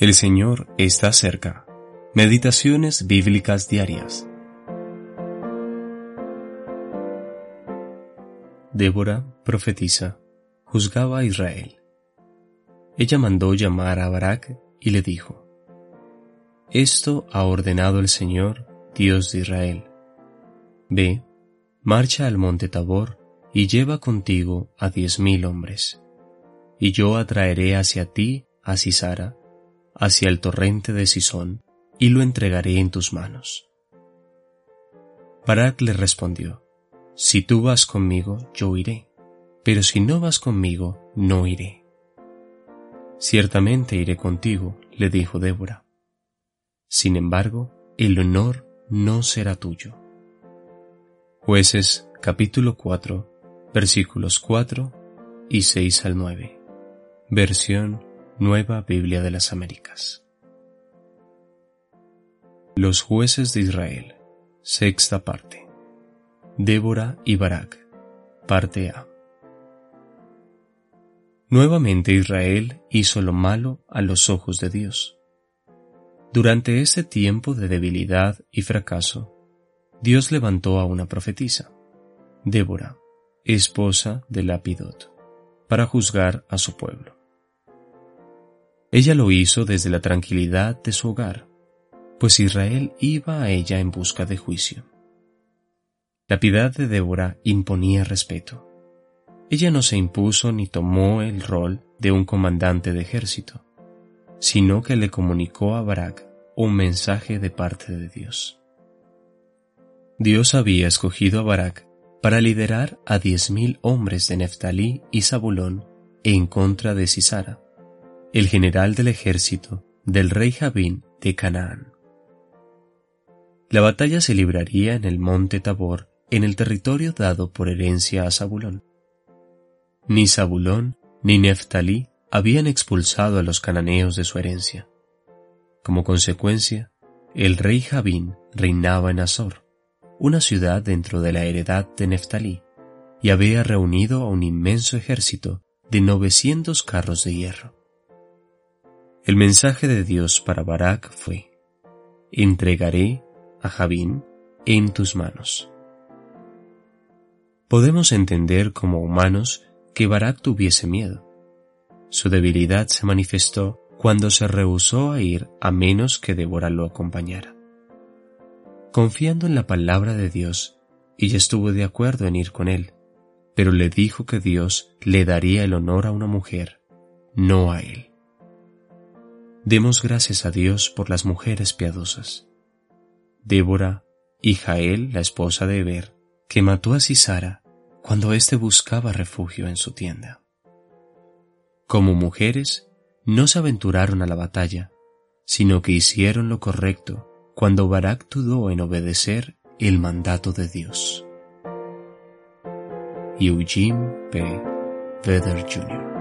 El Señor está cerca. Meditaciones bíblicas diarias. Débora, profetisa, juzgaba a Israel. Ella mandó llamar a Barak y le dijo, Esto ha ordenado el Señor, Dios de Israel. Ve, marcha al monte Tabor y lleva contigo a diez mil hombres, y yo atraeré hacia ti a Sisara, hacia el torrente de Sison, y lo entregaré en tus manos. Barak le respondió, Si tú vas conmigo, yo iré, pero si no vas conmigo, no iré. Ciertamente iré contigo, le dijo Débora. Sin embargo, el honor no será tuyo. Jueces capítulo 4, versículos 4 y 6 al 9. Versión Nueva Biblia de las Américas. Los jueces de Israel. Sexta parte. Débora y Barak. Parte A. Nuevamente Israel hizo lo malo a los ojos de Dios. Durante ese tiempo de debilidad y fracaso, Dios levantó a una profetisa, Débora, esposa de Lapidot, para juzgar a su pueblo. Ella lo hizo desde la tranquilidad de su hogar, pues Israel iba a ella en busca de juicio. La piedad de Débora imponía respeto. Ella no se impuso ni tomó el rol de un comandante de ejército, sino que le comunicó a Barak un mensaje de parte de Dios. Dios había escogido a Barak para liderar a diez mil hombres de Neftalí y Zabulón en contra de Sisara, el general del ejército del rey Jabín de Canaán. La batalla se libraría en el monte Tabor, en el territorio dado por herencia a Zabulón. Ni Zabulón ni Neftalí habían expulsado a los cananeos de su herencia. Como consecuencia, el rey Jabín reinaba en Azor, una ciudad dentro de la heredad de Neftalí, y había reunido a un inmenso ejército de 900 carros de hierro. El mensaje de Dios para Barak fue, entregaré a Jabín en tus manos. Podemos entender como humanos que Barak tuviese miedo. Su debilidad se manifestó cuando se rehusó a ir a menos que Débora lo acompañara. Confiando en la palabra de Dios, ella estuvo de acuerdo en ir con él, pero le dijo que Dios le daría el honor a una mujer, no a él. Demos gracias a Dios por las mujeres piadosas. Débora y Jael, la esposa de Eber, que mató a Sisara cuando éste buscaba refugio en su tienda. Como mujeres, no se aventuraron a la batalla, sino que hicieron lo correcto cuando Barak dudó en obedecer el mandato de Dios. Eugene P. Vedder Jr.